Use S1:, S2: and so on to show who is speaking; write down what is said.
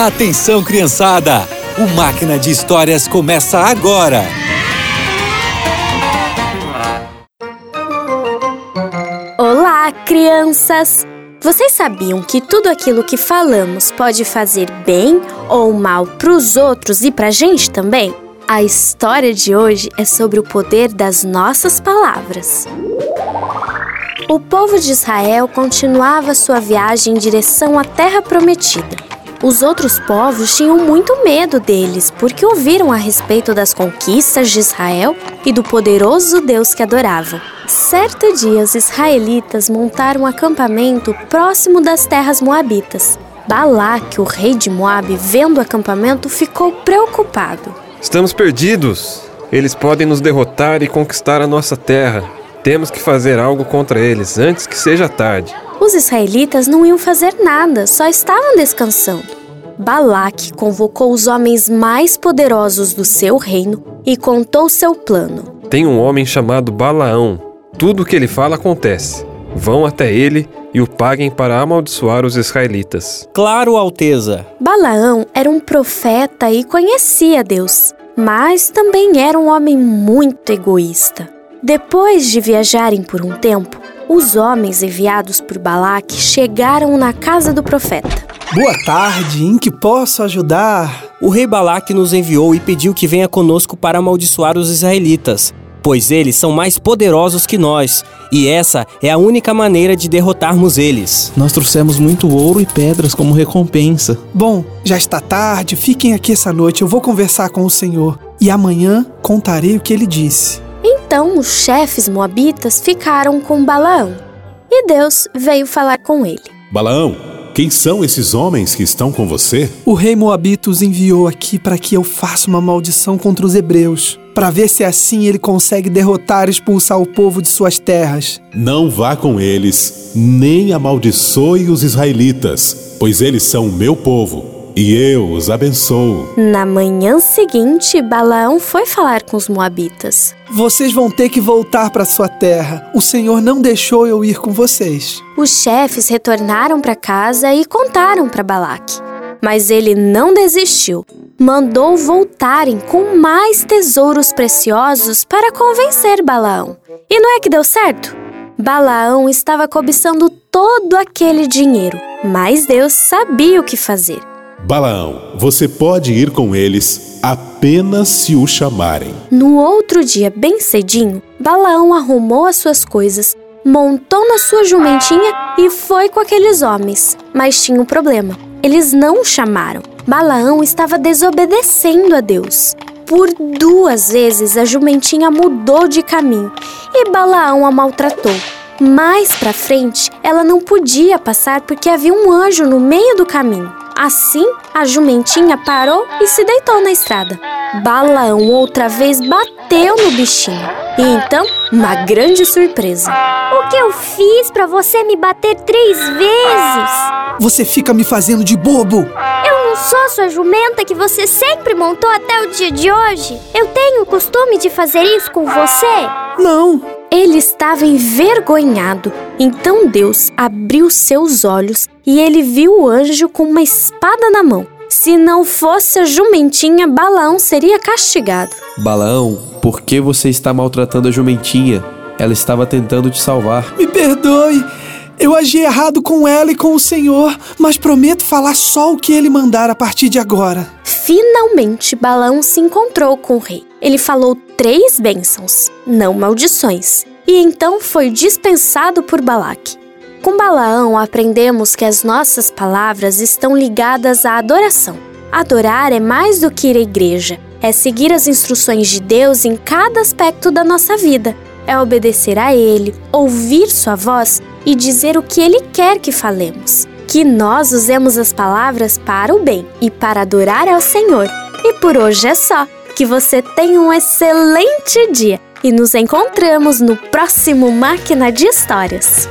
S1: Atenção, criançada! O Máquina de Histórias começa agora!
S2: Olá, crianças! Vocês sabiam que tudo aquilo que falamos pode fazer bem ou mal para os outros e para a gente também? A história de hoje é sobre o poder das nossas palavras. O povo de Israel continuava sua viagem em direção à Terra Prometida. Os outros povos tinham muito medo deles porque ouviram a respeito das conquistas de Israel e do poderoso Deus que adoravam. Certo dia, os israelitas montaram um acampamento próximo das terras moabitas. Balaque, o rei de Moabe, vendo o acampamento, ficou preocupado.
S3: Estamos perdidos. Eles podem nos derrotar e conquistar a nossa terra. Temos que fazer algo contra eles antes que seja tarde.
S2: Os israelitas não iam fazer nada, só estavam descansando. Balaque convocou os homens mais poderosos do seu reino e contou seu plano.
S3: Tem um homem chamado Balaão. Tudo o que ele fala acontece. Vão até ele e o paguem para amaldiçoar os israelitas.
S4: Claro, Alteza.
S2: Balaão era um profeta e conhecia Deus, mas também era um homem muito egoísta. Depois de viajarem por um tempo, os homens enviados por Balaque chegaram na casa do profeta.
S5: Boa tarde, em que posso ajudar?
S4: O rei Balaque nos enviou e pediu que venha conosco para amaldiçoar os israelitas, pois eles são mais poderosos que nós, e essa é a única maneira de derrotarmos eles.
S6: Nós trouxemos muito ouro e pedras como recompensa.
S5: Bom, já está tarde, fiquem aqui essa noite, eu vou conversar com o Senhor e amanhã contarei o que ele disse.
S2: Então os chefes moabitas ficaram com Balaão, e Deus veio falar com ele.
S7: Balaão, quem são esses homens que estão com você?
S5: O rei Moabito os enviou aqui para que eu faça uma maldição contra os hebreus, para ver se assim ele consegue derrotar e expulsar o povo de suas terras.
S7: Não vá com eles, nem amaldiçoe os israelitas, pois eles são o meu povo e eu os abençoo.
S2: Na manhã seguinte, Balaão foi falar com os moabitas.
S5: Vocês vão ter que voltar para sua terra. O Senhor não deixou eu ir com vocês.
S2: Os chefes retornaram para casa e contaram para Balaque. Mas ele não desistiu. Mandou voltarem com mais tesouros preciosos para convencer Balaão. E não é que deu certo? Balaão estava cobiçando todo aquele dinheiro, mas Deus sabia o que fazer.
S7: Balaão, você pode ir com eles apenas se o chamarem.
S2: No outro dia, bem cedinho, Balaão arrumou as suas coisas, montou na sua jumentinha e foi com aqueles homens. Mas tinha um problema: eles não o chamaram. Balaão estava desobedecendo a Deus. Por duas vezes a jumentinha mudou de caminho e Balaão a maltratou. Mais para frente, ela não podia passar porque havia um anjo no meio do caminho. Assim, a jumentinha parou e se deitou na estrada. Balaão outra vez bateu no bichinho. E então, uma grande surpresa.
S8: O que eu fiz para você me bater três vezes?
S5: Você fica me fazendo de bobo.
S8: Eu não sou sua jumenta que você sempre montou até o dia de hoje. Eu tenho o costume de fazer isso com você?
S5: Não.
S2: Ele estava envergonhado. Então Deus abriu seus olhos e ele viu o anjo com uma espada na mão. Se não fosse a jumentinha, Balaão seria castigado.
S6: Balaão, por que você está maltratando a jumentinha? Ela estava tentando te salvar.
S5: Me perdoe. Eu agi errado com ela e com o Senhor, mas prometo falar só o que ele mandar a partir de agora.
S2: Finalmente, Balaão se encontrou com o rei. Ele falou três bênçãos, não maldições, e então foi dispensado por Balaque. Com Balaão, aprendemos que as nossas palavras estão ligadas à adoração. Adorar é mais do que ir à igreja, é seguir as instruções de Deus em cada aspecto da nossa vida, é obedecer a Ele, ouvir Sua voz e dizer o que Ele quer que falemos. Que nós usemos as palavras para o bem e para adorar ao Senhor. E por hoje é só. Que você tenha um excelente dia e nos encontramos no próximo Máquina de Histórias.